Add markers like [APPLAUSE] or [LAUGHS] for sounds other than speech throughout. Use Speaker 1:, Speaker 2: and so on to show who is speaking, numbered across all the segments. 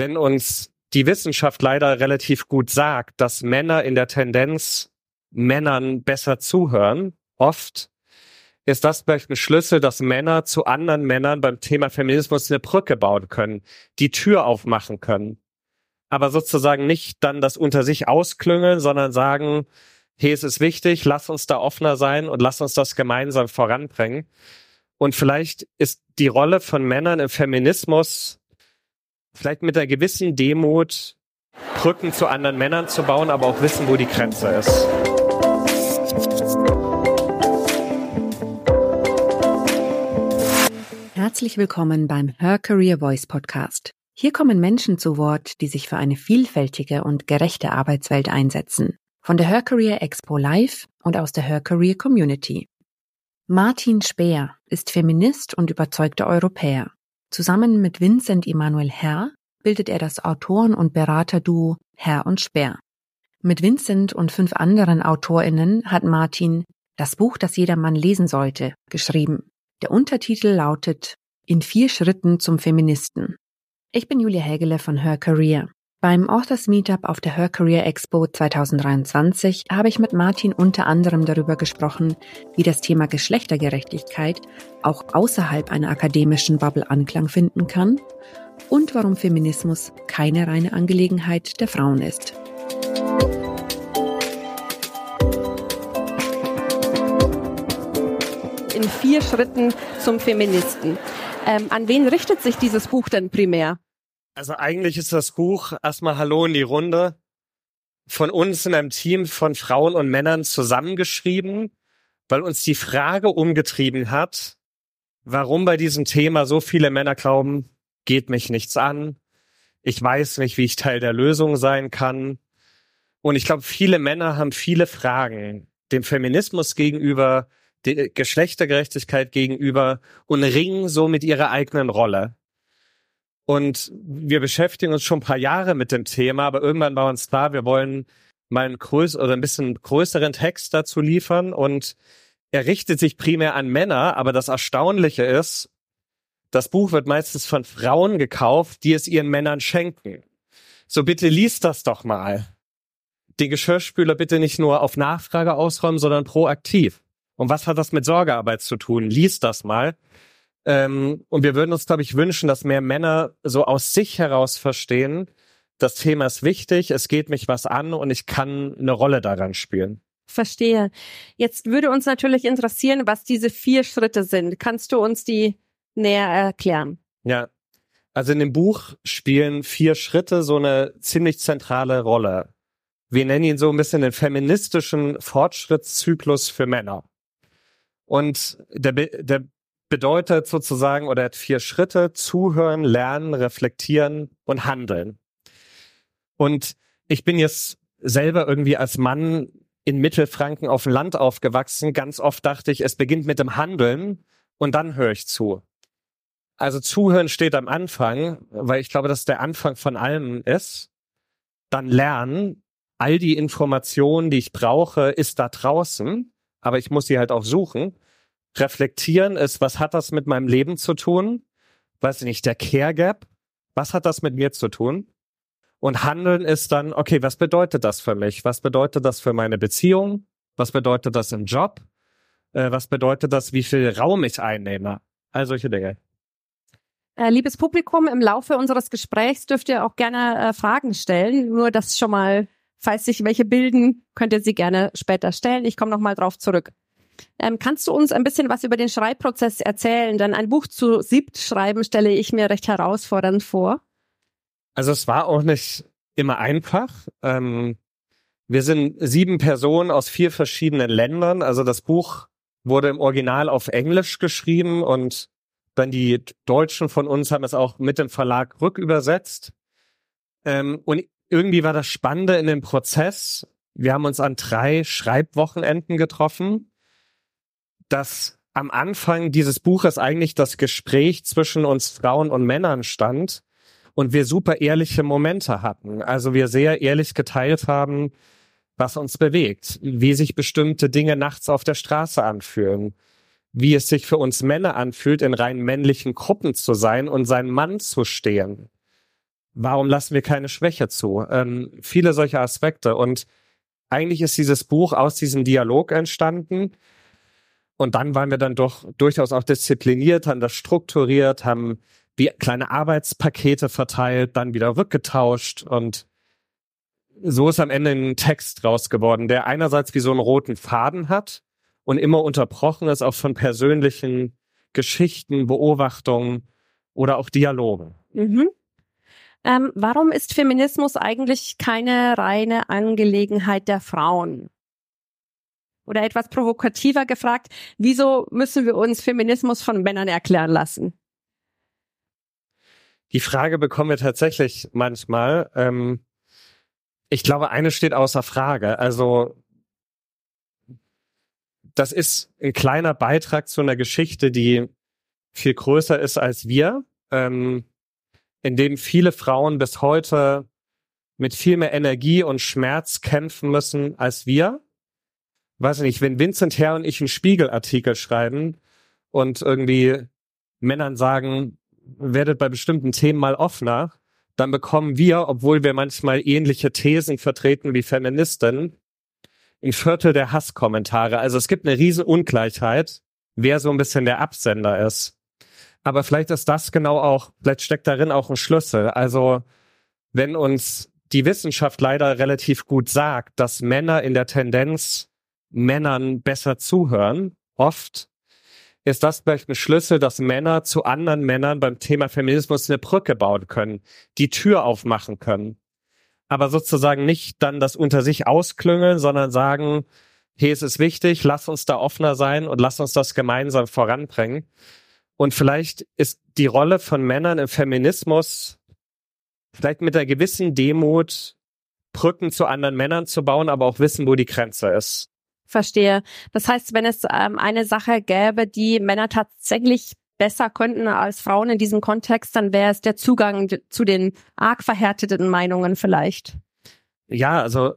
Speaker 1: wenn uns die Wissenschaft leider relativ gut sagt, dass Männer in der Tendenz Männern besser zuhören, oft, ist das vielleicht ein Schlüssel, dass Männer zu anderen Männern beim Thema Feminismus eine Brücke bauen können, die Tür aufmachen können. Aber sozusagen nicht dann das unter sich ausklüngeln, sondern sagen, hey, es ist wichtig, lass uns da offener sein und lass uns das gemeinsam voranbringen. Und vielleicht ist die Rolle von Männern im Feminismus vielleicht mit einer gewissen Demut Brücken zu anderen Männern zu bauen, aber auch wissen, wo die Grenze ist.
Speaker 2: Herzlich willkommen beim Her Career Voice Podcast. Hier kommen Menschen zu Wort, die sich für eine vielfältige und gerechte Arbeitswelt einsetzen. Von der Her Career Expo Live und aus der Her Career Community. Martin Speer ist Feminist und überzeugter Europäer. Zusammen mit Vincent Emanuel Herr bildet er das Autoren- und Beraterduo Herr und Speer. Mit Vincent und fünf anderen AutorInnen hat Martin das Buch, das jeder Mann lesen sollte, geschrieben. Der Untertitel lautet In vier Schritten zum Feministen. Ich bin Julia Hägele von Her Career. Beim Authors Meetup auf der Her Career Expo 2023 habe ich mit Martin unter anderem darüber gesprochen, wie das Thema Geschlechtergerechtigkeit auch außerhalb einer akademischen Bubble Anklang finden kann und warum Feminismus keine reine Angelegenheit der Frauen ist.
Speaker 3: In vier Schritten zum Feministen. Ähm, an wen richtet sich dieses Buch denn primär?
Speaker 1: Also eigentlich ist das Buch erstmal Hallo in die Runde von uns in einem Team von Frauen und Männern zusammengeschrieben, weil uns die Frage umgetrieben hat, warum bei diesem Thema so viele Männer glauben, geht mich nichts an, ich weiß nicht, wie ich Teil der Lösung sein kann. Und ich glaube, viele Männer haben viele Fragen dem Feminismus gegenüber, der Geschlechtergerechtigkeit gegenüber und ringen so mit ihrer eigenen Rolle. Und wir beschäftigen uns schon ein paar Jahre mit dem Thema, aber irgendwann war uns klar, wir wollen mal einen größeren oder ein bisschen größeren Text dazu liefern und er richtet sich primär an Männer, aber das Erstaunliche ist, das Buch wird meistens von Frauen gekauft, die es ihren Männern schenken. So bitte liest das doch mal. Den Geschirrspüler bitte nicht nur auf Nachfrage ausräumen, sondern proaktiv. Und was hat das mit Sorgearbeit zu tun? Lies das mal. Ähm, und wir würden uns, glaube ich, wünschen, dass mehr Männer so aus sich heraus verstehen, das Thema ist wichtig, es geht mich was an und ich kann eine Rolle daran spielen.
Speaker 3: Verstehe. Jetzt würde uns natürlich interessieren, was diese vier Schritte sind. Kannst du uns die näher erklären?
Speaker 1: Ja. Also in dem Buch spielen vier Schritte so eine ziemlich zentrale Rolle. Wir nennen ihn so ein bisschen den feministischen Fortschrittszyklus für Männer. Und der, der bedeutet sozusagen oder hat vier Schritte, zuhören, lernen, reflektieren und handeln. Und ich bin jetzt selber irgendwie als Mann in Mittelfranken auf dem Land aufgewachsen. Ganz oft dachte ich, es beginnt mit dem Handeln und dann höre ich zu. Also zuhören steht am Anfang, weil ich glaube, dass der Anfang von allem ist. Dann lernen. All die Informationen, die ich brauche, ist da draußen, aber ich muss sie halt auch suchen. Reflektieren ist, was hat das mit meinem Leben zu tun? Weiß ich nicht, der Care Gap, was hat das mit mir zu tun? Und Handeln ist dann, okay, was bedeutet das für mich? Was bedeutet das für meine Beziehung? Was bedeutet das im Job? Äh, was bedeutet das, wie viel Raum ich einnehme? All solche Dinge.
Speaker 3: Äh, liebes Publikum, im Laufe unseres Gesprächs dürft ihr auch gerne äh, Fragen stellen. Nur das schon mal, falls sich welche bilden, könnt ihr sie gerne später stellen. Ich komme nochmal drauf zurück. Ähm, kannst du uns ein bisschen was über den Schreibprozess erzählen? Denn ein Buch zu siebt schreiben stelle ich mir recht herausfordernd vor.
Speaker 1: Also es war auch nicht immer einfach. Ähm, wir sind sieben Personen aus vier verschiedenen Ländern. Also das Buch wurde im Original auf Englisch geschrieben und dann die Deutschen von uns haben es auch mit dem Verlag rückübersetzt. Ähm, und irgendwie war das Spannende in dem Prozess. Wir haben uns an drei Schreibwochenenden getroffen dass am Anfang dieses Buches eigentlich das Gespräch zwischen uns Frauen und Männern stand und wir super ehrliche Momente hatten. Also wir sehr ehrlich geteilt haben, was uns bewegt, wie sich bestimmte Dinge nachts auf der Straße anfühlen, wie es sich für uns Männer anfühlt, in rein männlichen Gruppen zu sein und seinen Mann zu stehen. warum lassen wir keine Schwäche zu? Ähm, viele solche Aspekte. Und eigentlich ist dieses Buch aus diesem Dialog entstanden. Und dann waren wir dann doch durchaus auch diszipliniert, haben das strukturiert, haben wie kleine Arbeitspakete verteilt, dann wieder rückgetauscht und so ist am Ende ein Text raus geworden, der einerseits wie so einen roten Faden hat und immer unterbrochen ist auch von persönlichen Geschichten, Beobachtungen oder auch Dialogen.
Speaker 3: Mhm. Ähm, warum ist Feminismus eigentlich keine reine Angelegenheit der Frauen? Oder etwas provokativer gefragt, wieso müssen wir uns Feminismus von Männern erklären lassen?
Speaker 1: Die Frage bekommen wir tatsächlich manchmal. Ähm, ich glaube, eine steht außer Frage. Also das ist ein kleiner Beitrag zu einer Geschichte, die viel größer ist als wir, ähm, in dem viele Frauen bis heute mit viel mehr Energie und Schmerz kämpfen müssen als wir. Weiß nicht, wenn Vincent Herr und ich einen Spiegelartikel schreiben und irgendwie Männern sagen, werdet bei bestimmten Themen mal offener, dann bekommen wir, obwohl wir manchmal ähnliche Thesen vertreten wie Feministen, ein Viertel der Hasskommentare. Also es gibt eine riesen Ungleichheit, wer so ein bisschen der Absender ist. Aber vielleicht ist das genau auch, vielleicht steckt darin auch ein Schlüssel. Also wenn uns die Wissenschaft leider relativ gut sagt, dass Männer in der Tendenz Männern besser zuhören, oft, ist das vielleicht ein Schlüssel, dass Männer zu anderen Männern beim Thema Feminismus eine Brücke bauen können, die Tür aufmachen können. Aber sozusagen nicht dann das unter sich ausklüngeln, sondern sagen, hey, es ist wichtig, lass uns da offener sein und lass uns das gemeinsam voranbringen. Und vielleicht ist die Rolle von Männern im Feminismus vielleicht mit einer gewissen Demut Brücken zu anderen Männern zu bauen, aber auch wissen, wo die Grenze ist.
Speaker 3: Verstehe. Das heißt, wenn es ähm, eine Sache gäbe, die Männer tatsächlich besser könnten als Frauen in diesem Kontext, dann wäre es der Zugang zu den arg verhärteten Meinungen vielleicht.
Speaker 1: Ja, also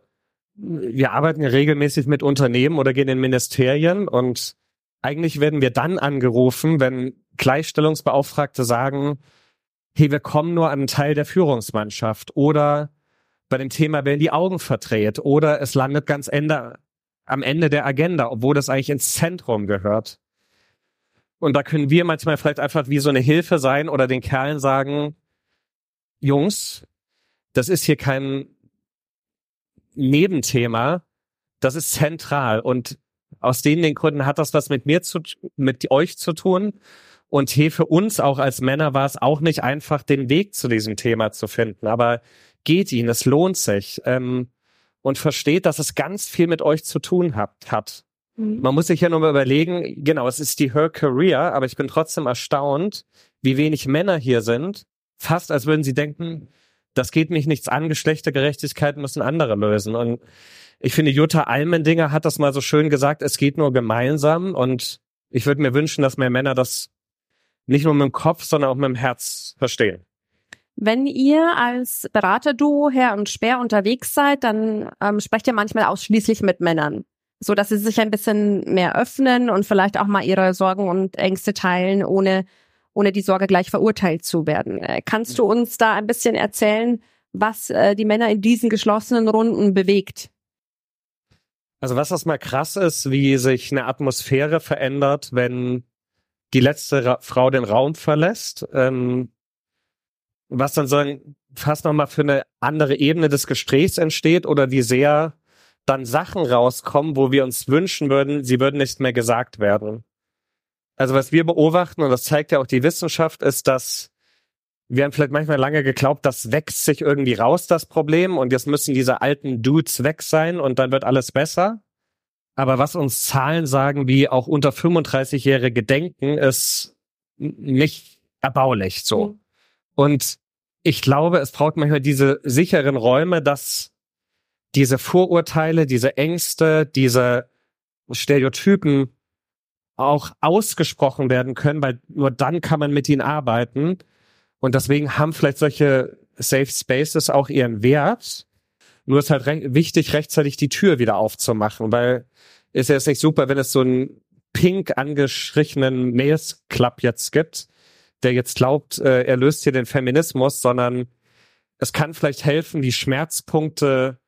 Speaker 1: wir arbeiten ja regelmäßig mit Unternehmen oder gehen in Ministerien und eigentlich werden wir dann angerufen, wenn Gleichstellungsbeauftragte sagen, hey, wir kommen nur an einen Teil der Führungsmannschaft oder bei dem Thema werden die Augen verdreht oder es landet ganz Ende, am Ende der Agenda, obwohl das eigentlich ins Zentrum gehört. Und da können wir manchmal vielleicht einfach wie so eine Hilfe sein oder den Kerlen sagen, Jungs, das ist hier kein Nebenthema, das ist zentral und aus denen den Gründen hat das was mit mir zu, mit euch zu tun. Und hier für uns auch als Männer war es auch nicht einfach, den Weg zu diesem Thema zu finden. Aber geht ihn, es lohnt sich. Ähm, und versteht, dass es ganz viel mit euch zu tun hat. hat. Mhm. Man muss sich ja nur mal überlegen, genau, es ist die Her Career, aber ich bin trotzdem erstaunt, wie wenig Männer hier sind. Fast als würden sie denken, das geht mich nichts an, Geschlechtergerechtigkeit müssen andere lösen. Und ich finde, Jutta Almendinger hat das mal so schön gesagt, es geht nur gemeinsam. Und ich würde mir wünschen, dass mehr Männer das nicht nur mit dem Kopf, sondern auch mit dem Herz verstehen.
Speaker 3: Wenn ihr als Beraterduo Herr und Speer unterwegs seid, dann ähm, sprecht ihr manchmal ausschließlich mit Männern, so dass sie sich ein bisschen mehr öffnen und vielleicht auch mal ihre Sorgen und Ängste teilen, ohne ohne die Sorge gleich verurteilt zu werden. Äh, kannst du uns da ein bisschen erzählen, was äh, die Männer in diesen geschlossenen Runden bewegt?
Speaker 1: Also was das mal krass ist, wie sich eine Atmosphäre verändert, wenn die letzte Ra Frau den Raum verlässt. Ähm, was dann so fast nochmal für eine andere Ebene des Gesprächs entsteht oder wie sehr dann Sachen rauskommen, wo wir uns wünschen würden, sie würden nicht mehr gesagt werden. Also was wir beobachten, und das zeigt ja auch die Wissenschaft, ist, dass wir haben vielleicht manchmal lange geglaubt, das wächst sich irgendwie raus, das Problem, und jetzt müssen diese alten Dudes weg sein und dann wird alles besser. Aber was uns Zahlen sagen, wie auch unter 35-Jährige denken, ist nicht erbaulich so. Mhm. Und ich glaube, es braucht manchmal diese sicheren Räume, dass diese Vorurteile, diese Ängste, diese Stereotypen auch ausgesprochen werden können, weil nur dann kann man mit ihnen arbeiten. Und deswegen haben vielleicht solche Safe Spaces auch ihren Wert. Nur ist halt re wichtig, rechtzeitig die Tür wieder aufzumachen, weil ist ja jetzt nicht super, wenn es so einen pink angestrichenen Mails Club jetzt gibt, der jetzt glaubt, äh, er löst hier den Feminismus, sondern es kann vielleicht helfen, die Schmerzpunkte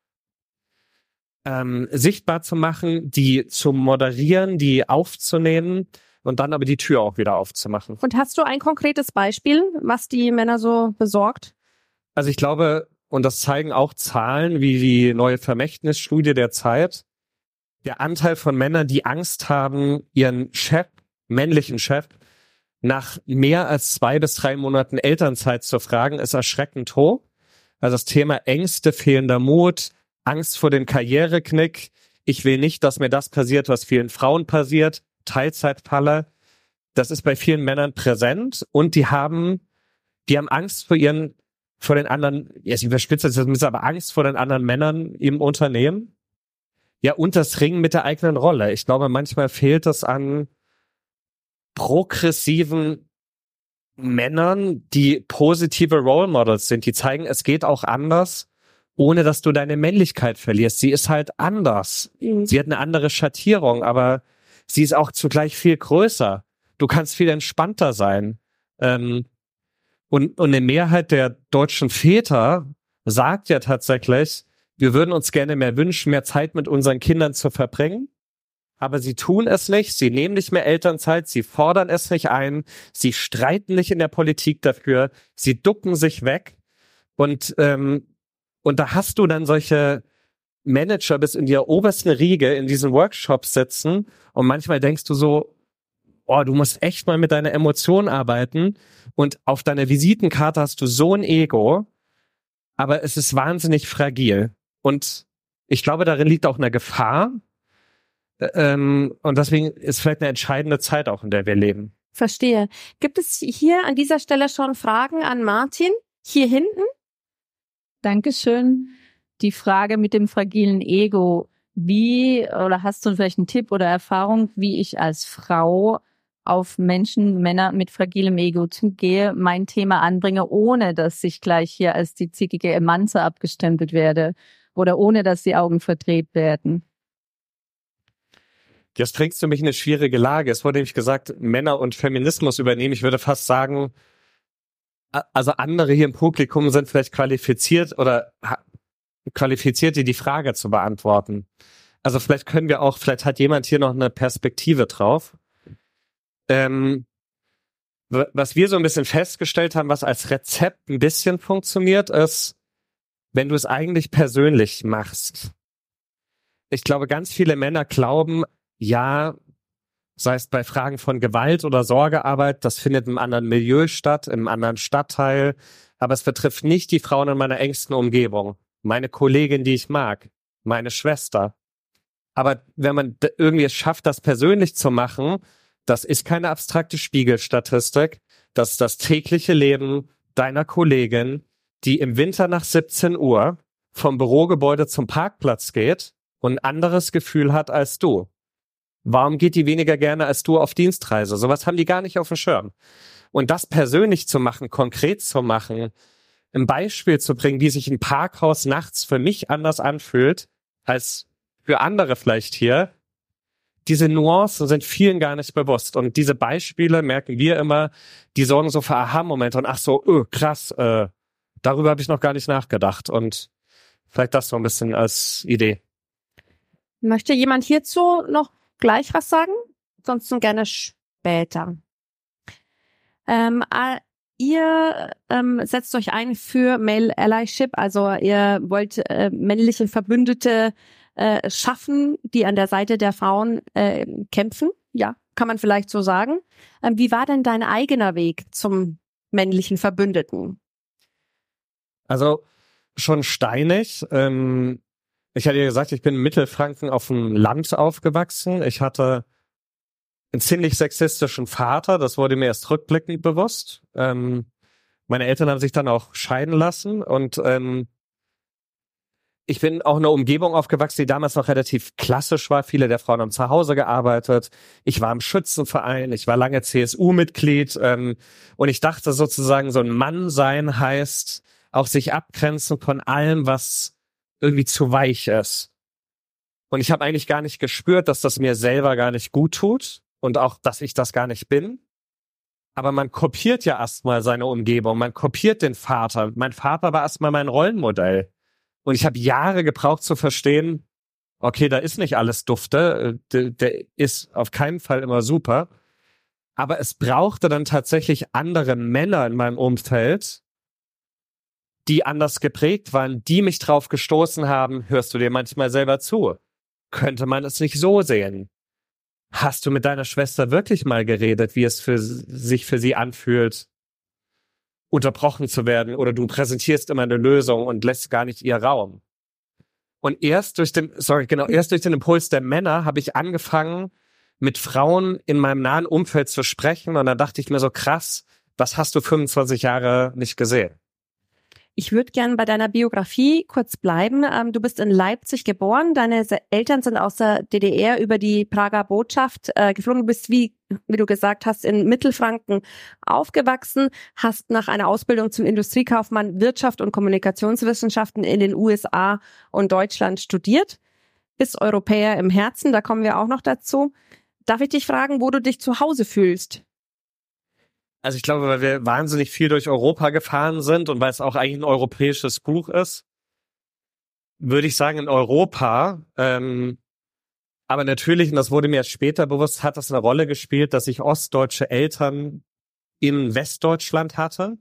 Speaker 1: ähm, sichtbar zu machen, die zu moderieren, die aufzunehmen und dann aber die Tür auch wieder aufzumachen.
Speaker 3: Und hast du ein konkretes Beispiel, was die Männer so besorgt?
Speaker 1: Also ich glaube, und das zeigen auch Zahlen wie die neue Vermächtnisstudie der Zeit, der Anteil von Männern, die Angst haben, ihren Chef, männlichen Chef, nach mehr als zwei bis drei Monaten Elternzeit zu fragen, ist erschreckend hoch. Also das Thema Ängste, fehlender Mut, Angst vor dem Karriereknick. Ich will nicht, dass mir das passiert, was vielen Frauen passiert. Teilzeitfalle. Das ist bei vielen Männern präsent und die haben, die haben Angst vor ihren, vor den anderen, jetzt überspitzt das aber Angst vor den anderen Männern im Unternehmen. Ja, und das Ringen mit der eigenen Rolle. Ich glaube, manchmal fehlt es an progressiven Männern, die positive Role Models sind, die zeigen, es geht auch anders ohne dass du deine Männlichkeit verlierst. Sie ist halt anders. Mhm. Sie hat eine andere Schattierung, aber sie ist auch zugleich viel größer. Du kannst viel entspannter sein. Ähm, und, und eine Mehrheit der deutschen Väter sagt ja tatsächlich, wir würden uns gerne mehr wünschen, mehr Zeit mit unseren Kindern zu verbringen. Aber sie tun es nicht, sie nehmen nicht mehr Elternzeit, sie fordern es nicht ein, sie streiten nicht in der Politik dafür, sie ducken sich weg. Und ähm, und da hast du dann solche Manager bis in die obersten Riege in diesen Workshops sitzen und manchmal denkst du so, oh, du musst echt mal mit deiner Emotion arbeiten und auf deiner Visitenkarte hast du so ein Ego, aber es ist wahnsinnig fragil. Und ich glaube, darin liegt auch eine Gefahr. Ähm, und deswegen ist vielleicht eine entscheidende Zeit auch, in der wir leben.
Speaker 3: Verstehe. Gibt es hier an dieser Stelle schon Fragen an Martin? Hier hinten?
Speaker 4: Dankeschön. Die Frage mit dem fragilen Ego. Wie, oder hast du vielleicht einen Tipp oder Erfahrung, wie ich als Frau auf Menschen, Männer mit fragilem Ego zugehe, mein Thema anbringe, ohne dass ich gleich hier als die zickige Emanze abgestempelt werde oder ohne dass die Augen verdreht werden?
Speaker 1: Jetzt bringst du mich in eine schwierige Lage. Es wurde nämlich gesagt, Männer und Feminismus übernehmen. Ich würde fast sagen, also andere hier im Publikum sind vielleicht qualifiziert oder qualifiziert, die Frage zu beantworten. Also vielleicht können wir auch, vielleicht hat jemand hier noch eine Perspektive drauf. Ähm, was wir so ein bisschen festgestellt haben, was als Rezept ein bisschen funktioniert, ist, wenn du es eigentlich persönlich machst. Ich glaube, ganz viele Männer glauben, ja, sei es bei Fragen von Gewalt oder Sorgearbeit, das findet im anderen Milieu statt, im anderen Stadtteil, aber es betrifft nicht die Frauen in meiner engsten Umgebung, meine Kollegin, die ich mag, meine Schwester. Aber wenn man irgendwie es schafft, das persönlich zu machen, das ist keine abstrakte Spiegelstatistik, das ist das tägliche Leben deiner Kollegin, die im Winter nach 17 Uhr vom Bürogebäude zum Parkplatz geht und ein anderes Gefühl hat als du. Warum geht die weniger gerne als du auf Dienstreise? Sowas haben die gar nicht auf dem Schirm. Und das persönlich zu machen, konkret zu machen, ein Beispiel zu bringen, wie sich ein Parkhaus nachts für mich anders anfühlt als für andere vielleicht hier, diese Nuancen sind vielen gar nicht bewusst. Und diese Beispiele merken wir immer, die sorgen so für Aha-Momente und ach so, öh, krass, äh, darüber habe ich noch gar nicht nachgedacht. Und vielleicht das so ein bisschen als Idee.
Speaker 3: Möchte jemand hierzu noch gleich was sagen, sonst gerne später. Ähm, äh, ihr ähm, setzt euch ein für Male Allyship, also ihr wollt äh, männliche Verbündete äh, schaffen, die an der Seite der Frauen äh, kämpfen. Ja, kann man vielleicht so sagen. Ähm, wie war denn dein eigener Weg zum männlichen Verbündeten?
Speaker 1: Also schon steinig. Ähm, ich hatte ja gesagt, ich bin in Mittelfranken auf dem Land aufgewachsen. Ich hatte einen ziemlich sexistischen Vater, das wurde mir erst rückblickend bewusst. Ähm, meine Eltern haben sich dann auch scheiden lassen und ähm, ich bin auch in einer Umgebung aufgewachsen, die damals noch relativ klassisch war. Viele der Frauen haben zu Hause gearbeitet. Ich war im Schützenverein, ich war lange CSU-Mitglied ähm, und ich dachte sozusagen, so ein Mann sein heißt auch sich abgrenzen von allem, was irgendwie zu weich ist. Und ich habe eigentlich gar nicht gespürt, dass das mir selber gar nicht gut tut und auch, dass ich das gar nicht bin. Aber man kopiert ja erstmal seine Umgebung, man kopiert den Vater. Mein Vater war erstmal mein Rollenmodell. Und ich habe Jahre gebraucht zu verstehen, okay, da ist nicht alles dufte, der, der ist auf keinen Fall immer super. Aber es brauchte dann tatsächlich andere Männer in meinem Umfeld, die anders geprägt waren, die mich drauf gestoßen haben, hörst du dir manchmal selber zu. Könnte man es nicht so sehen? Hast du mit deiner Schwester wirklich mal geredet, wie es für sich für sie anfühlt, unterbrochen zu werden oder du präsentierst immer eine Lösung und lässt gar nicht ihr Raum? Und erst durch den, sorry, genau, erst durch den Impuls der Männer habe ich angefangen, mit Frauen in meinem nahen Umfeld zu sprechen. Und dann dachte ich mir so, krass, was hast du 25 Jahre nicht gesehen?
Speaker 3: Ich würde gern bei deiner Biografie kurz bleiben. Ähm, du bist in Leipzig geboren. Deine Eltern sind aus der DDR über die Prager Botschaft äh, geflogen. Du bist, wie, wie du gesagt hast, in Mittelfranken aufgewachsen, hast nach einer Ausbildung zum Industriekaufmann Wirtschaft und Kommunikationswissenschaften in den USA und Deutschland studiert. Bist Europäer im Herzen, da kommen wir auch noch dazu. Darf ich dich fragen, wo du dich zu Hause fühlst?
Speaker 1: Also ich glaube, weil wir wahnsinnig viel durch Europa gefahren sind und weil es auch eigentlich ein europäisches Buch ist, würde ich sagen in Europa. Ähm, aber natürlich, und das wurde mir erst später bewusst, hat das eine Rolle gespielt, dass ich ostdeutsche Eltern in Westdeutschland hatte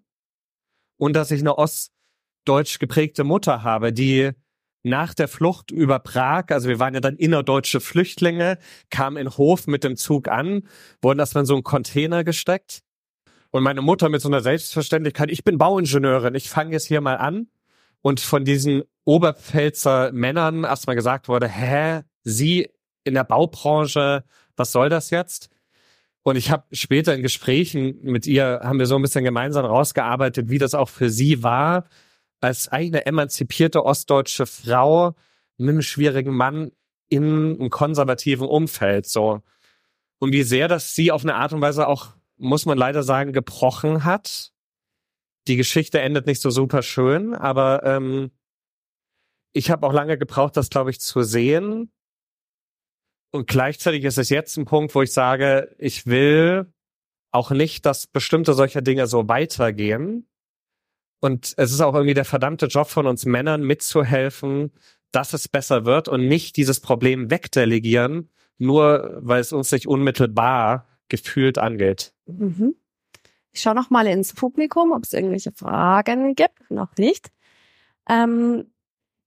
Speaker 1: und dass ich eine ostdeutsch geprägte Mutter habe, die nach der Flucht über Prag, also wir waren ja dann innerdeutsche Flüchtlinge, kamen in Hof mit dem Zug an, wurden erstmal in so einen Container gesteckt und meine Mutter mit so einer Selbstverständlichkeit, ich bin Bauingenieurin, ich fange jetzt hier mal an. Und von diesen Oberpfälzer Männern erstmal gesagt wurde, hä, Sie in der Baubranche, was soll das jetzt? Und ich habe später in Gesprächen mit ihr, haben wir so ein bisschen gemeinsam rausgearbeitet, wie das auch für sie war, als eine emanzipierte ostdeutsche Frau mit einem schwierigen Mann in einem konservativen Umfeld so. Und wie sehr das sie auf eine Art und Weise auch muss man leider sagen, gebrochen hat. Die Geschichte endet nicht so super schön, aber ähm, ich habe auch lange gebraucht, das, glaube ich, zu sehen. Und gleichzeitig ist es jetzt ein Punkt, wo ich sage, ich will auch nicht, dass bestimmte solcher Dinge so weitergehen. Und es ist auch irgendwie der verdammte Job von uns Männern mitzuhelfen, dass es besser wird und nicht dieses Problem wegdelegieren, nur weil es uns nicht unmittelbar gefühlt angeht.
Speaker 3: Mhm. Ich schaue noch mal ins Publikum, ob es irgendwelche Fragen gibt. Noch nicht. Ähm,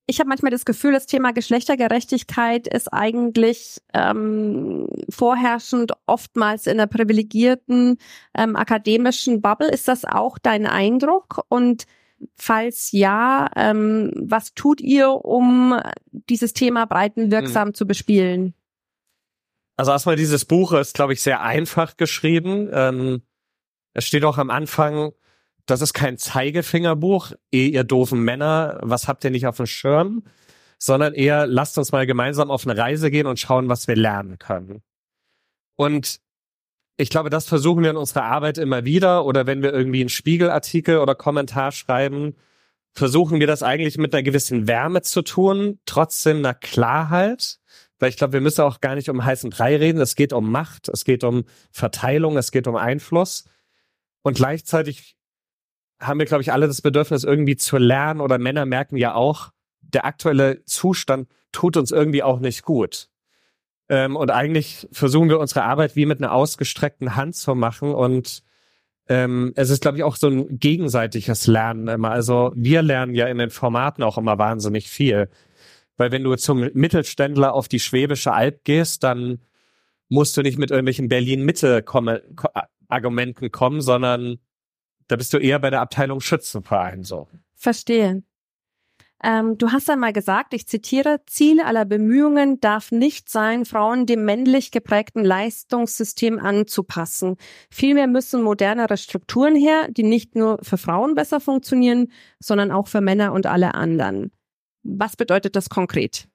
Speaker 3: ich habe manchmal das Gefühl, das Thema Geschlechtergerechtigkeit ist eigentlich ähm, vorherrschend oftmals in einer privilegierten ähm, akademischen Bubble. Ist das auch dein Eindruck? Und falls ja, ähm, was tut ihr, um dieses Thema breitenwirksam hm. zu bespielen?
Speaker 1: Also erstmal dieses Buch ist, glaube ich, sehr einfach geschrieben. Ähm, es steht auch am Anfang, das ist kein Zeigefingerbuch, eh ihr doofen Männer, was habt ihr nicht auf dem Schirm, sondern eher lasst uns mal gemeinsam auf eine Reise gehen und schauen, was wir lernen können. Und ich glaube, das versuchen wir in unserer Arbeit immer wieder oder wenn wir irgendwie einen Spiegelartikel oder Kommentar schreiben, versuchen wir das eigentlich mit einer gewissen Wärme zu tun, trotzdem einer Klarheit weil ich glaube, wir müssen auch gar nicht um heißen Brei reden. Es geht um Macht, es geht um Verteilung, es geht um Einfluss. Und gleichzeitig haben wir, glaube ich, alle das Bedürfnis, irgendwie zu lernen oder Männer merken ja auch, der aktuelle Zustand tut uns irgendwie auch nicht gut. Ähm, und eigentlich versuchen wir unsere Arbeit wie mit einer ausgestreckten Hand zu machen und ähm, es ist, glaube ich, auch so ein gegenseitiges Lernen immer. Also wir lernen ja in den Formaten auch immer wahnsinnig viel. Weil wenn du zum Mittelständler auf die Schwäbische Alb gehst, dann musst du nicht mit irgendwelchen Berlin-Mitte-Argumenten kommen, sondern da bist du eher bei der Abteilung Schützenverein so.
Speaker 3: Verstehe. Ähm, du hast einmal gesagt, ich zitiere, Ziel aller Bemühungen darf nicht sein, Frauen dem männlich geprägten Leistungssystem anzupassen. Vielmehr müssen modernere Strukturen her, die nicht nur für Frauen besser funktionieren, sondern auch für Männer und alle anderen. Was bedeutet das konkret?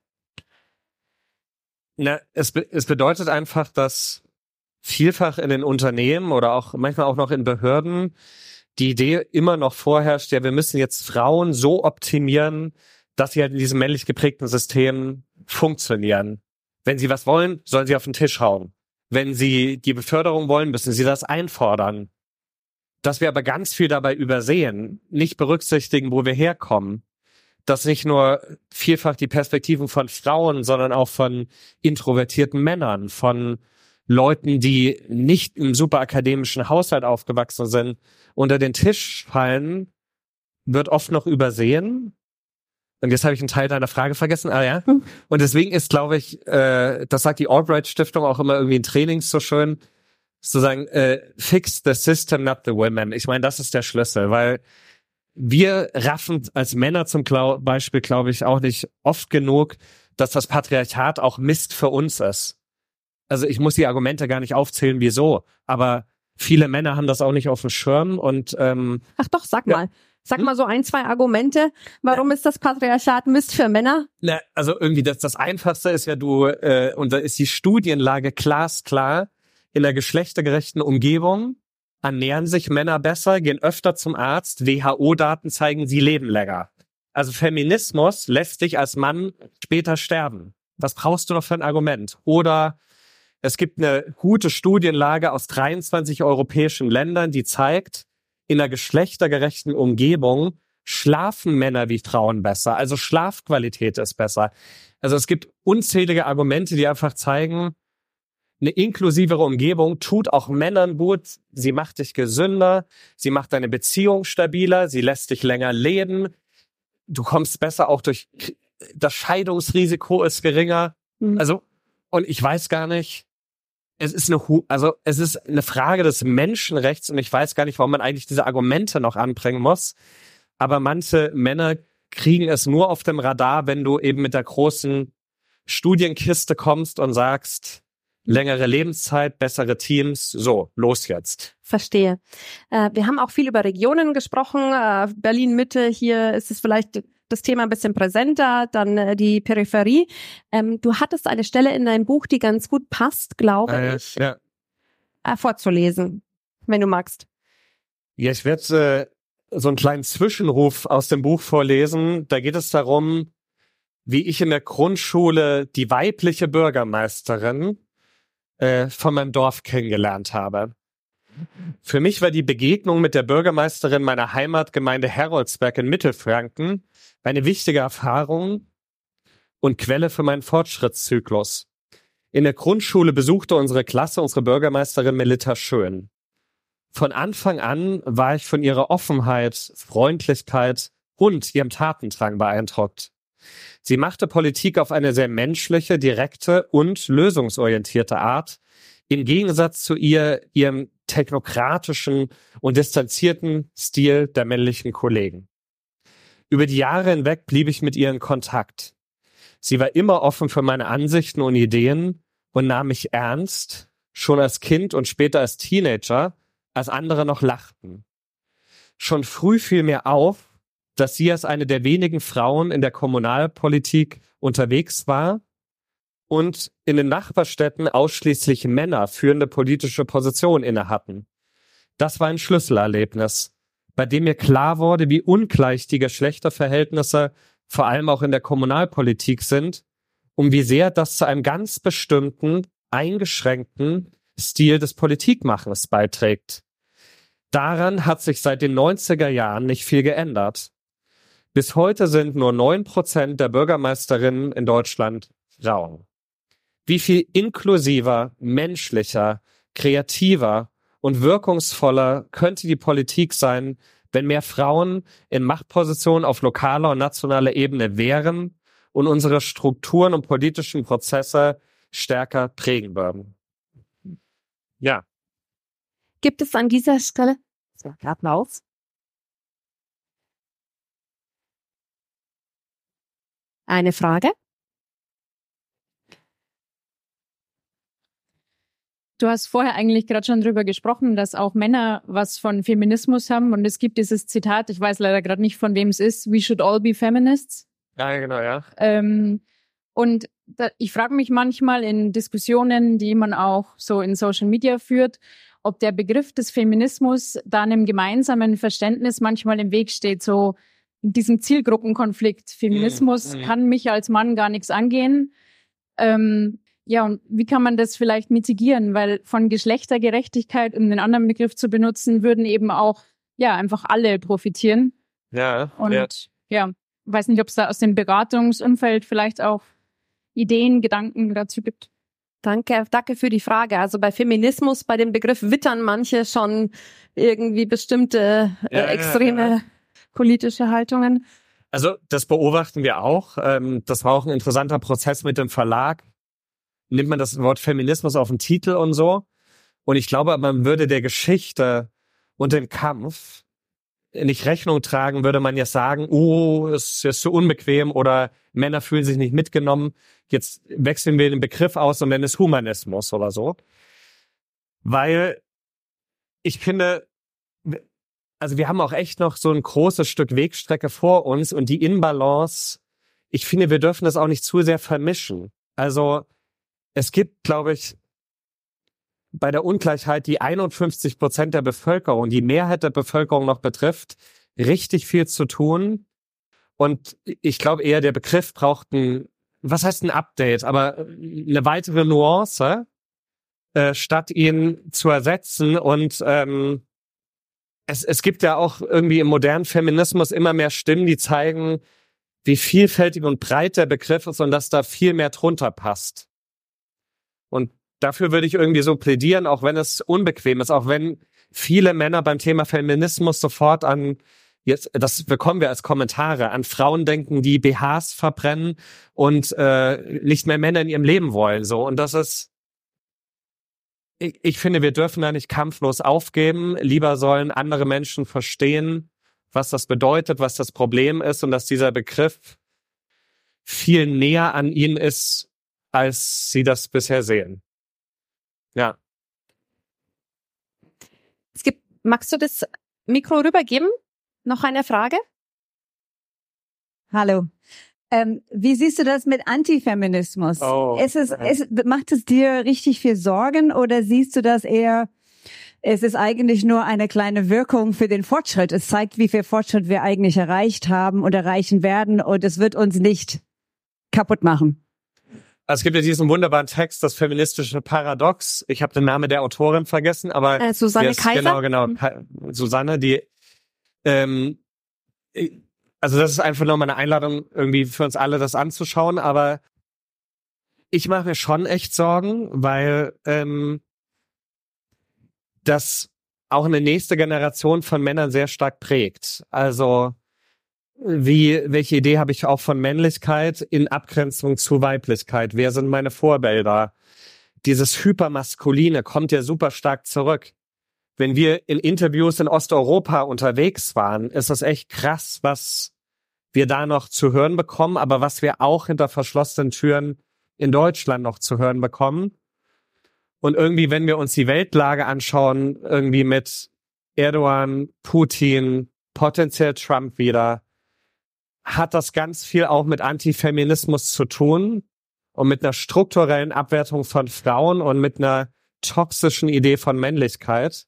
Speaker 1: Na, es, es bedeutet einfach, dass vielfach in den Unternehmen oder auch manchmal auch noch in Behörden die Idee immer noch vorherrscht, ja, wir müssen jetzt Frauen so optimieren, dass sie halt in diesem männlich geprägten System funktionieren. Wenn sie was wollen, sollen sie auf den Tisch hauen. Wenn sie die Beförderung wollen, müssen sie das einfordern. dass wir aber ganz viel dabei übersehen, nicht berücksichtigen, wo wir herkommen. Dass nicht nur vielfach die Perspektiven von Frauen, sondern auch von introvertierten Männern, von Leuten, die nicht im super akademischen Haushalt aufgewachsen sind, unter den Tisch fallen, wird oft noch übersehen. Und jetzt habe ich einen Teil deiner Frage vergessen. Ah ja. Hm. Und deswegen ist, glaube ich, äh, das sagt die Albright Stiftung auch immer irgendwie in Trainings so schön, zu sagen, äh, fix the system, not the women. Ich meine, das ist der Schlüssel, weil wir raffen als Männer zum Beispiel, glaube ich, auch nicht oft genug, dass das Patriarchat auch Mist für uns ist. Also ich muss die Argumente gar nicht aufzählen, wieso, aber viele Männer haben das auch nicht auf dem Schirm und ähm,
Speaker 3: Ach doch, sag ja. mal. Sag hm? mal so ein, zwei Argumente. Warum ist das Patriarchat Mist für Männer?
Speaker 1: Na, also irgendwie das, das Einfachste ist ja du, äh, und da ist die Studienlage glasklar, in der geschlechtergerechten Umgebung ernähren sich Männer besser, gehen öfter zum Arzt. WHO-Daten zeigen, sie leben länger. Also Feminismus lässt dich als Mann später sterben. Was brauchst du noch für ein Argument? Oder es gibt eine gute Studienlage aus 23 europäischen Ländern, die zeigt, in einer geschlechtergerechten Umgebung schlafen Männer wie Frauen besser. Also Schlafqualität ist besser. Also es gibt unzählige Argumente, die einfach zeigen, eine inklusivere Umgebung tut auch Männern gut. Sie macht dich gesünder, sie macht deine Beziehung stabiler, sie lässt dich länger leben. Du kommst besser auch durch, das Scheidungsrisiko ist geringer. Mhm. Also, und ich weiß gar nicht, es ist eine, also es ist eine Frage des Menschenrechts und ich weiß gar nicht, warum man eigentlich diese Argumente noch anbringen muss. Aber manche Männer kriegen es nur auf dem Radar, wenn du eben mit der großen Studienkiste kommst und sagst, längere Lebenszeit, bessere Teams. So, los jetzt.
Speaker 3: Verstehe. Äh, wir haben auch viel über Regionen gesprochen. Äh, Berlin Mitte, hier ist es vielleicht das Thema ein bisschen präsenter, dann äh, die Peripherie. Ähm, du hattest eine Stelle in deinem Buch, die ganz gut passt, glaube äh, ich, ja. Äh, vorzulesen, wenn du magst.
Speaker 1: Ja, ich werde äh, so einen kleinen Zwischenruf aus dem Buch vorlesen. Da geht es darum, wie ich in der Grundschule die weibliche Bürgermeisterin äh, von meinem Dorf kennengelernt habe. Für mich war die Begegnung mit der Bürgermeisterin meiner Heimatgemeinde Heroldsberg in Mittelfranken eine wichtige Erfahrung und Quelle für meinen Fortschrittszyklus. In der Grundschule besuchte unsere Klasse unsere Bürgermeisterin Melita Schön. Von Anfang an war ich von ihrer Offenheit, Freundlichkeit und ihrem Tatendrang beeindruckt. Sie machte Politik auf eine sehr menschliche, direkte und lösungsorientierte Art, im Gegensatz zu ihr, ihrem technokratischen und distanzierten Stil der männlichen Kollegen. Über die Jahre hinweg blieb ich mit ihr in Kontakt. Sie war immer offen für meine Ansichten und Ideen und nahm mich ernst, schon als Kind und später als Teenager, als andere noch lachten. Schon früh fiel mir auf, dass sie als eine der wenigen Frauen in der Kommunalpolitik unterwegs war und in den Nachbarstädten ausschließlich Männer führende politische Positionen inne hatten. Das war ein Schlüsselerlebnis, bei dem mir klar wurde, wie ungleich die Geschlechterverhältnisse vor allem auch in der Kommunalpolitik sind und wie sehr das zu einem ganz bestimmten, eingeschränkten Stil des Politikmachens beiträgt. Daran hat sich seit den 90er Jahren nicht viel geändert. Bis heute sind nur neun Prozent der Bürgermeisterinnen in Deutschland Frauen. Wie viel inklusiver, menschlicher, kreativer und wirkungsvoller könnte die Politik sein, wenn mehr Frauen in Machtpositionen auf lokaler und nationaler Ebene wären und unsere Strukturen und politischen Prozesse stärker prägen würden. Ja.
Speaker 3: Gibt es an dieser Stelle Applaus? Eine Frage?
Speaker 4: Du hast vorher eigentlich gerade schon drüber gesprochen, dass auch Männer was von Feminismus haben und es gibt dieses Zitat, ich weiß leider gerade nicht, von wem es ist, we should all be feminists.
Speaker 1: Ja, genau, ja.
Speaker 4: Ähm, und da, ich frage mich manchmal in Diskussionen, die man auch so in Social Media führt, ob der Begriff des Feminismus da einem gemeinsamen Verständnis manchmal im Weg steht, so diesem Zielgruppenkonflikt. Feminismus mhm. kann mich als Mann gar nichts angehen. Ähm, Ja, und wie kann man das vielleicht mitigieren? Weil von Geschlechtergerechtigkeit, um den anderen Begriff zu benutzen, würden eben auch, ja, einfach alle profitieren.
Speaker 1: Ja.
Speaker 4: Und
Speaker 1: ja.
Speaker 4: ja, weiß nicht, ob es da aus dem Beratungsumfeld vielleicht auch Ideen, Gedanken dazu gibt.
Speaker 3: Danke, danke für die Frage. Also bei Feminismus, bei dem Begriff wittern manche schon irgendwie bestimmte äh,
Speaker 1: Ja, ja,
Speaker 3: extreme
Speaker 1: ja.
Speaker 3: Politische Haltungen.
Speaker 1: Also das beobachten wir auch. Ähm, das war auch ein interessanter Prozess mit dem Verlag. Nimmt man das Wort Feminismus auf den Titel und so. Und ich glaube, man würde der Geschichte und dem Kampf nicht Rechnung tragen, würde man jetzt sagen, oh, es ist so unbequem oder Männer fühlen sich nicht mitgenommen. Jetzt wechseln wir den Begriff aus und nennen es Humanismus oder so. Weil ich finde, also wir haben auch echt noch so ein großes Stück Wegstrecke vor uns und die Inbalance, ich finde, wir dürfen das auch nicht zu sehr vermischen. Also es gibt, glaube ich, bei der Ungleichheit, die 51 Prozent der Bevölkerung, die Mehrheit der Bevölkerung noch betrifft, richtig viel zu tun. Und ich glaube eher, der Begriff braucht ein, was heißt ein Update, aber eine weitere Nuance, äh, statt ihn zu ersetzen. Und ähm, es, es gibt ja auch irgendwie im modernen Feminismus immer mehr Stimmen, die zeigen, wie vielfältig und breit der Begriff ist und dass da viel mehr drunter passt. Und dafür würde ich irgendwie so plädieren, auch wenn es unbequem ist, auch wenn viele Männer beim Thema Feminismus sofort an jetzt das bekommen wir als Kommentare an Frauen denken, die BHs verbrennen und äh, nicht mehr Männer in ihrem Leben wollen so und das ist ich, finde, wir dürfen da nicht kampflos aufgeben. Lieber sollen andere Menschen verstehen, was das bedeutet, was das Problem ist und dass dieser Begriff viel näher an ihnen ist, als sie das bisher sehen. Ja.
Speaker 3: Es gibt, magst du das Mikro rübergeben? Noch eine Frage?
Speaker 5: Hallo. Ähm, wie siehst du das mit Antifeminismus?
Speaker 1: Oh.
Speaker 5: Ist es, ist, macht es dir richtig viel Sorgen oder siehst du das eher, es ist eigentlich nur eine kleine Wirkung für den Fortschritt. Es zeigt, wie viel Fortschritt wir eigentlich erreicht haben und erreichen werden und es wird uns nicht kaputt machen.
Speaker 1: Also es gibt ja diesen wunderbaren Text, das feministische Paradox. Ich habe den Namen der Autorin vergessen, aber
Speaker 3: Äh, Susanne Kaiser?
Speaker 1: Genau, genau.
Speaker 3: Mhm.
Speaker 1: Susanne, die ähm, ich- also das ist einfach nur mal eine Einladung irgendwie für uns alle, das anzuschauen. Aber ich mache mir schon echt Sorgen, weil ähm, das auch eine nächste Generation von Männern sehr stark prägt. Also wie, welche Idee habe ich auch von Männlichkeit in Abgrenzung zu Weiblichkeit? Wer sind meine Vorbilder? Dieses Hypermaskuline kommt ja super stark zurück. Wenn wir in Interviews in Osteuropa unterwegs waren, ist es echt krass, was wir da noch zu hören bekommen, aber was wir auch hinter verschlossenen Türen in Deutschland noch zu hören bekommen. Und irgendwie, wenn wir uns die Weltlage anschauen, irgendwie mit Erdogan, Putin, potenziell Trump wieder, hat das ganz viel auch mit Antifeminismus zu tun und mit einer strukturellen Abwertung von Frauen und mit einer toxischen Idee von Männlichkeit.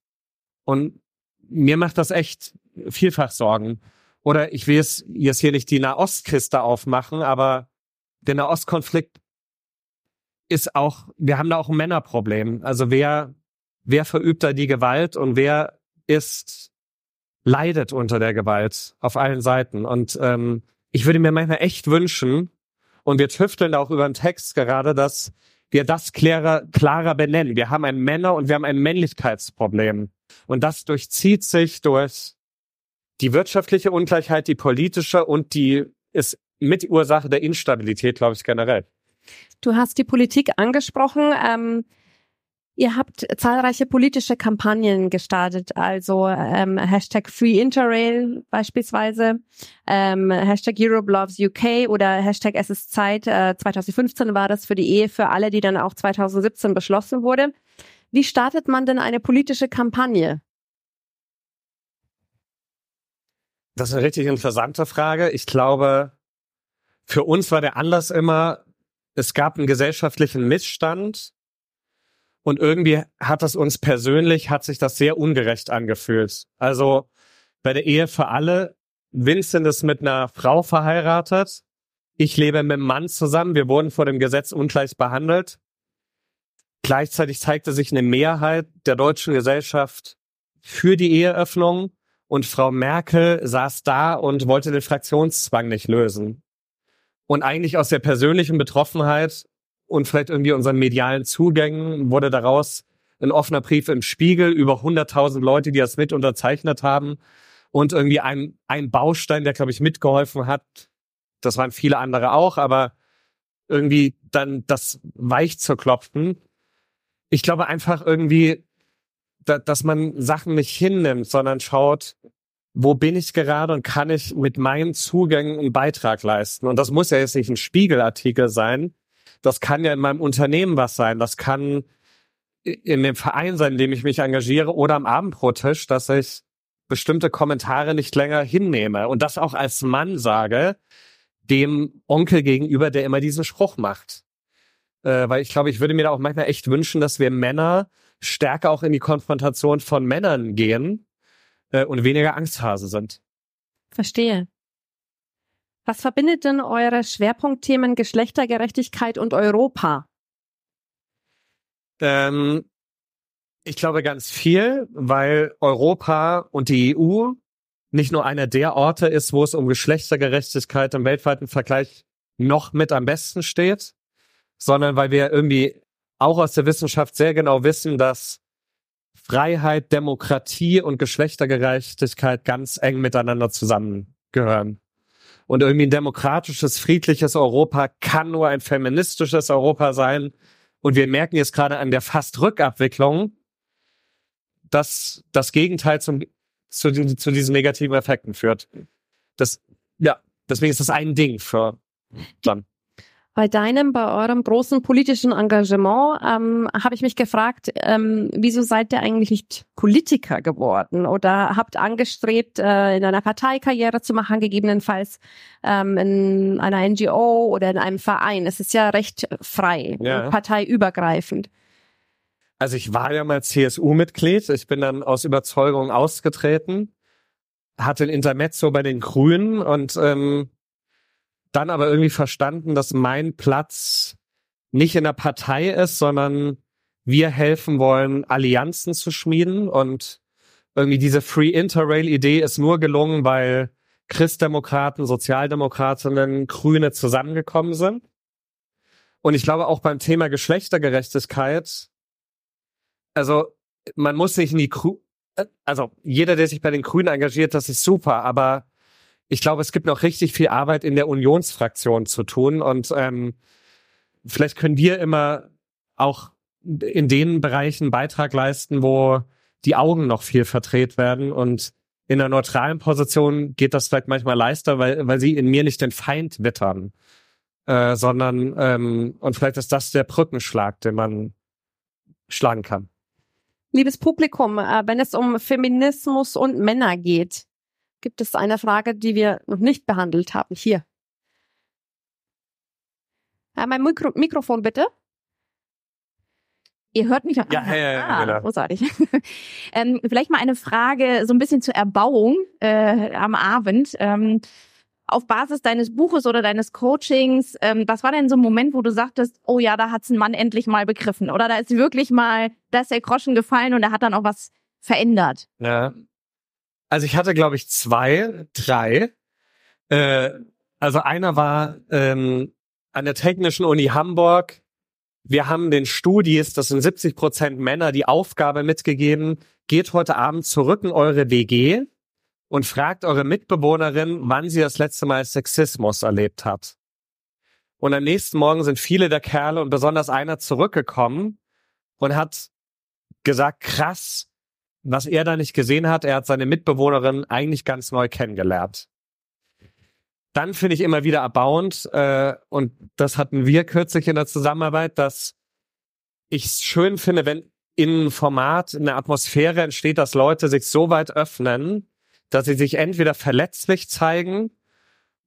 Speaker 1: Und mir macht das echt vielfach Sorgen. Oder ich will jetzt, jetzt hier nicht die Nahostkiste aufmachen, aber der Nahostkonflikt ist auch, wir haben da auch ein Männerproblem. Also wer, wer verübt da die Gewalt und wer ist, leidet unter der Gewalt auf allen Seiten. Und ähm, ich würde mir manchmal echt wünschen, und wir tüfteln da auch über den Text gerade, dass wir das klarer, klarer benennen. Wir haben ein Männer- und wir haben ein Männlichkeitsproblem. Und das durchzieht sich durch die wirtschaftliche Ungleichheit, die politische und die ist mit Ursache der Instabilität, glaube ich, generell.
Speaker 3: Du hast die Politik angesprochen. Ähm, ihr habt zahlreiche politische Kampagnen gestartet, also ähm, Hashtag Free Interrail beispielsweise, ähm, Hashtag Europe Loves UK oder Hashtag Es ist Zeit. Äh, 2015 war das für die Ehe für alle, die dann auch 2017 beschlossen wurde. Wie startet man denn eine politische Kampagne?
Speaker 1: Das ist eine richtig interessante Frage. Ich glaube, für uns war der Anlass immer, es gab einen gesellschaftlichen Missstand und irgendwie hat es uns persönlich, hat sich das sehr ungerecht angefühlt. Also bei der Ehe für alle, Vincent ist mit einer Frau verheiratet, ich lebe mit einem Mann zusammen, wir wurden vor dem Gesetz ungleich behandelt. gleichzeitig zeigte sich eine Mehrheit der deutschen Gesellschaft für die Eheöffnung und Frau Merkel saß da und wollte den Fraktionszwang nicht lösen. Und eigentlich aus der persönlichen Betroffenheit und vielleicht irgendwie unseren medialen Zugängen wurde daraus ein offener Brief im Spiegel über 100.000 Leute, die das mit unterzeichnet haben und irgendwie ein, ein Baustein, der, glaube ich, mitgeholfen hat. Das waren viele andere auch, aber irgendwie dann das weich zu klopfen. Ich glaube einfach irgendwie, da, dass man Sachen nicht hinnimmt, sondern schaut, wo bin ich gerade und kann ich mit meinen Zugängen einen Beitrag leisten? Und das muss ja jetzt nicht ein Spiegelartikel sein. Das kann ja in meinem Unternehmen was sein. Das kann in dem Verein sein, in dem ich mich engagiere oder am Abendbrottisch, dass ich bestimmte Kommentare nicht länger hinnehme und das auch als Mann sage, dem Onkel gegenüber, der immer diesen Spruch macht. Äh, weil ich glaube, ich würde mir da auch manchmal echt wünschen, dass wir Männer stärker auch in die Konfrontation von Männern gehen äh, und weniger Angsthase sind.
Speaker 3: Verstehe. Was verbindet denn eure Schwerpunktthemen Geschlechtergerechtigkeit und Europa?
Speaker 1: Ähm, ich glaube ganz viel, weil Europa und die EU nicht nur einer der Orte ist, wo es um Geschlechtergerechtigkeit im weltweiten Vergleich noch mit am besten steht, sondern weil wir irgendwie auch aus der Wissenschaft sehr genau wissen, dass Freiheit, Demokratie und Geschlechtergerechtigkeit ganz eng miteinander zusammengehören. Und irgendwie ein demokratisches, friedliches Europa kann nur ein feministisches Europa sein, und wir merken jetzt gerade an der fast Rückabwicklung, dass das Gegenteil zum, zu, zu diesen negativen Effekten führt. Das, ja, deswegen ist das ein Ding für dann
Speaker 3: bei deinem, bei eurem großen politischen Engagement ähm, habe ich mich gefragt, ähm, wieso seid ihr eigentlich nicht Politiker geworden oder habt angestrebt, äh, in einer Partei Karriere zu machen, gegebenenfalls ähm, in einer NGO oder in einem Verein. Es ist ja recht frei, ja. parteiübergreifend.
Speaker 1: Also ich war ja mal CSU-Mitglied. Ich bin dann aus Überzeugung ausgetreten, hatte ein Intermezzo bei den Grünen und ähm, dann aber irgendwie verstanden, dass mein Platz nicht in der Partei ist, sondern wir helfen wollen, Allianzen zu schmieden und irgendwie diese Free Interrail-Idee ist nur gelungen, weil Christdemokraten, Sozialdemokratinnen, Grüne zusammengekommen sind. Und ich glaube auch beim Thema Geschlechtergerechtigkeit, also man muss sich in die, Grü also jeder, der sich bei den Grünen engagiert, das ist super, aber ich glaube, es gibt noch richtig viel Arbeit in der Unionsfraktion zu tun und ähm, vielleicht können wir immer auch in den Bereichen Beitrag leisten, wo die Augen noch viel verdreht werden und in einer neutralen Position geht das vielleicht manchmal leichter, weil, weil sie in mir nicht den Feind wittern, äh, sondern ähm, und vielleicht ist das der Brückenschlag, den man schlagen kann.
Speaker 3: Liebes Publikum, äh, wenn es um Feminismus und Männer geht, gibt es eine Frage, die wir noch nicht behandelt haben. Hier. Ja, mein Mikro Mikrofon bitte.
Speaker 4: Ihr hört mich.
Speaker 1: Ja, ja, ja, ja ah, genau.
Speaker 4: großartig. [LAUGHS] ähm, vielleicht mal eine Frage so ein bisschen zur Erbauung äh, am Abend. Ähm, auf Basis deines Buches oder deines Coachings, ähm, was war denn so ein Moment, wo du sagtest, oh ja, da hat's ein Mann endlich mal begriffen oder da ist wirklich mal, da ist der Groschen gefallen und er hat dann auch was verändert?
Speaker 1: Ja, also ich hatte, glaube ich, zwei, drei. Äh, also einer war ähm, an der Technischen Uni Hamburg. Wir haben den Studis, das sind 70 Prozent Männer, die Aufgabe mitgegeben, geht heute Abend zurück in eure WG und fragt eure Mitbewohnerin, wann sie das letzte Mal Sexismus erlebt hat. Und am nächsten Morgen sind viele der Kerle und besonders einer zurückgekommen und hat gesagt, krass, was er da nicht gesehen hat, er hat seine Mitbewohnerin eigentlich ganz neu kennengelernt. Dann finde ich immer wieder erbauend, äh, und das hatten wir kürzlich in der Zusammenarbeit, dass ich es schön finde, wenn in einem Format eine Atmosphäre entsteht, dass Leute sich so weit öffnen, dass sie sich entweder verletzlich zeigen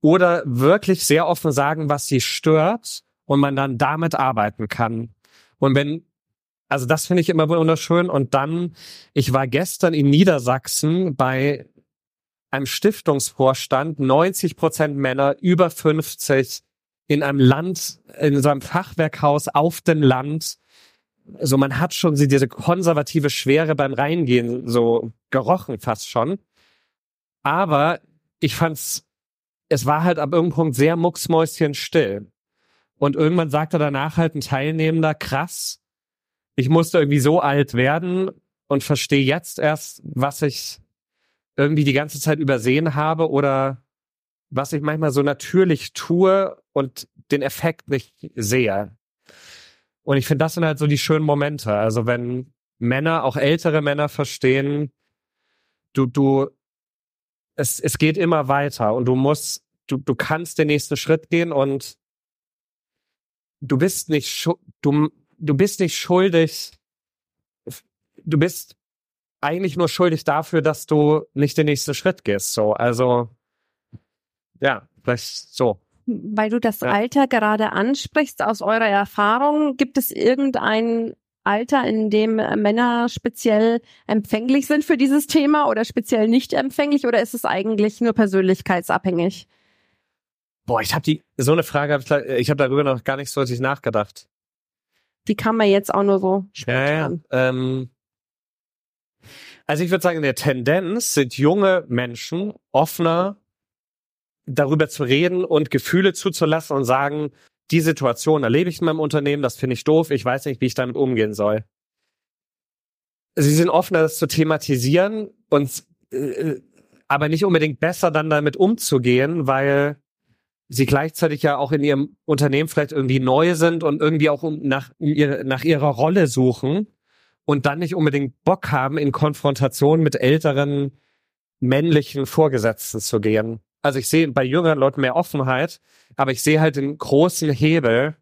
Speaker 1: oder wirklich sehr offen sagen, was sie stört und man dann damit arbeiten kann. Und wenn also das finde ich immer wunderschön. Und dann, ich war gestern in Niedersachsen bei einem Stiftungsvorstand, 90 Prozent Männer, über 50, in einem Land, in so einem Fachwerkhaus auf dem Land. so man hat schon diese konservative Schwere beim Reingehen so gerochen fast schon. Aber ich fand's, es war halt ab irgendeinem Punkt sehr mucksmäuschen still. Und irgendwann sagte danach halt ein Teilnehmender, krass, ich musste irgendwie so alt werden und verstehe jetzt erst, was ich irgendwie die ganze Zeit übersehen habe oder was ich manchmal so natürlich tue und den Effekt nicht sehe. Und ich finde, das sind halt so die schönen Momente. Also wenn Männer, auch ältere Männer verstehen, du, du, es, es geht immer weiter und du musst, du, du kannst den nächsten Schritt gehen und du bist nicht, du, du bist nicht schuldig, du bist eigentlich nur schuldig dafür, dass du nicht den nächsten Schritt gehst. So, also ja, vielleicht so.
Speaker 3: Weil du das
Speaker 1: Ja.
Speaker 3: Alter gerade ansprichst, aus eurer Erfahrung, gibt es irgendein Alter, in dem äh, Männer speziell empfänglich sind für dieses Thema oder speziell nicht empfänglich oder ist es eigentlich nur persönlichkeitsabhängig?
Speaker 1: Boah, ich habe die so eine Frage, ich habe darüber noch gar nicht so richtig nachgedacht.
Speaker 3: Die kann man jetzt auch nur so
Speaker 1: Ja, ja.
Speaker 3: spontan.
Speaker 1: Ähm, also ich würde sagen, in der Tendenz sind junge Menschen offener, darüber zu reden und Gefühle zuzulassen und sagen, die Situation erlebe ich in meinem Unternehmen, das finde ich doof, ich weiß nicht, wie ich damit umgehen soll. Sie sind offener, das zu thematisieren und äh, aber nicht unbedingt besser dann damit umzugehen, weil sie gleichzeitig ja auch in ihrem Unternehmen vielleicht irgendwie neu sind und irgendwie auch um, nach, um ihre, nach ihrer Rolle suchen und dann nicht unbedingt Bock haben, in Konfrontation mit älteren männlichen Vorgesetzten zu gehen. Also ich sehe bei jüngeren Leuten mehr Offenheit, aber ich sehe halt den großen Hebel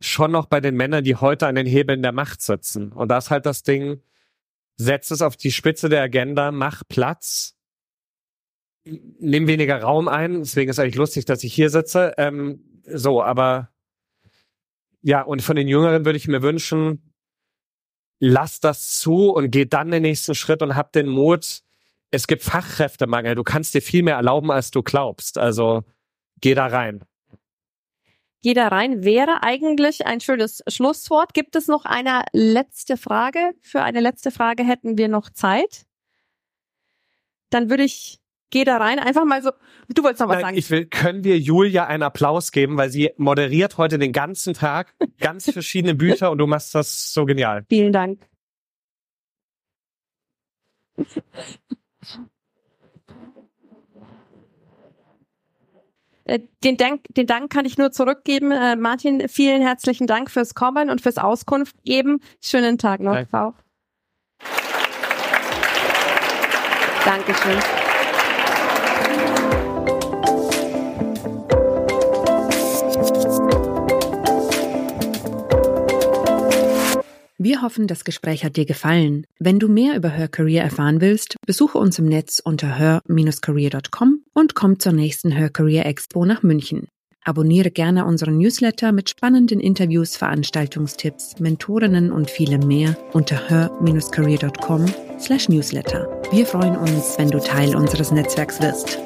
Speaker 1: schon noch bei den Männern, die heute an den Hebeln der Macht sitzen. Und da ist halt das Ding, setz es auf die Spitze der Agenda, mach Platz, nimm weniger Raum ein. Deswegen ist eigentlich lustig, dass ich hier sitze. Ähm, so, aber ja, und von den Jüngeren würde ich mir wünschen, lass das zu und geh dann den nächsten Schritt und hab den Mut. Es gibt Fachkräftemangel. Du kannst dir viel mehr erlauben, als du glaubst. Also geh da rein.
Speaker 3: Geh da rein wäre eigentlich ein schönes Schlusswort. Gibt es noch eine letzte Frage? Für eine letzte Frage hätten wir noch Zeit. Dann würde ich, geh da rein, einfach mal so, du wolltest noch was
Speaker 1: Nein,
Speaker 3: sagen.
Speaker 1: ich will, können wir Julia einen Applaus geben, weil sie moderiert heute den ganzen Tag ganz verschiedene Bücher und du machst das so genial.
Speaker 3: Vielen Dank. Äh, Den Dank, den Dank kann ich nur zurückgeben. Äh, Martin, vielen herzlichen Dank fürs Kommen und fürs Auskunft geben. Schönen Tag noch.
Speaker 1: Danke.
Speaker 3: Dankeschön.
Speaker 2: Wir hoffen, das Gespräch hat dir gefallen. Wenn du mehr über Her Career erfahren willst, besuche uns im Netz unter her-career.com und komm zur nächsten Her Career Expo nach München. Abonniere gerne unseren Newsletter mit spannenden Interviews, Veranstaltungstipps, Mentorinnen und vielem mehr unter her-career.com slash newsletter. Wir freuen uns, wenn du Teil unseres Netzwerks wirst.